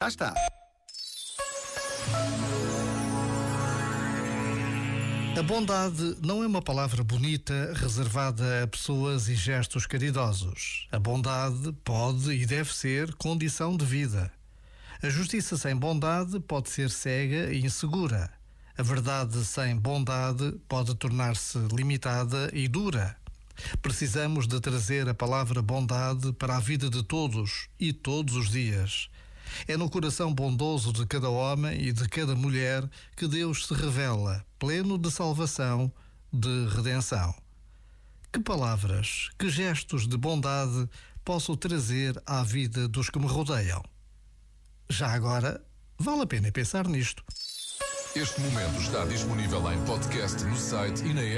Já está. A bondade não é uma palavra bonita reservada a pessoas e gestos caridosos. A bondade pode e deve ser condição de vida. A justiça sem bondade pode ser cega e insegura. A verdade sem bondade pode tornar-se limitada e dura. Precisamos de trazer a palavra bondade para a vida de todos e todos os dias. É no coração bondoso de cada homem e de cada mulher que Deus se revela, pleno de salvação, de redenção. Que palavras, que gestos de bondade posso trazer à vida dos que me rodeiam? Já agora, vale a pena pensar nisto. Este momento está disponível em podcast no site e na app.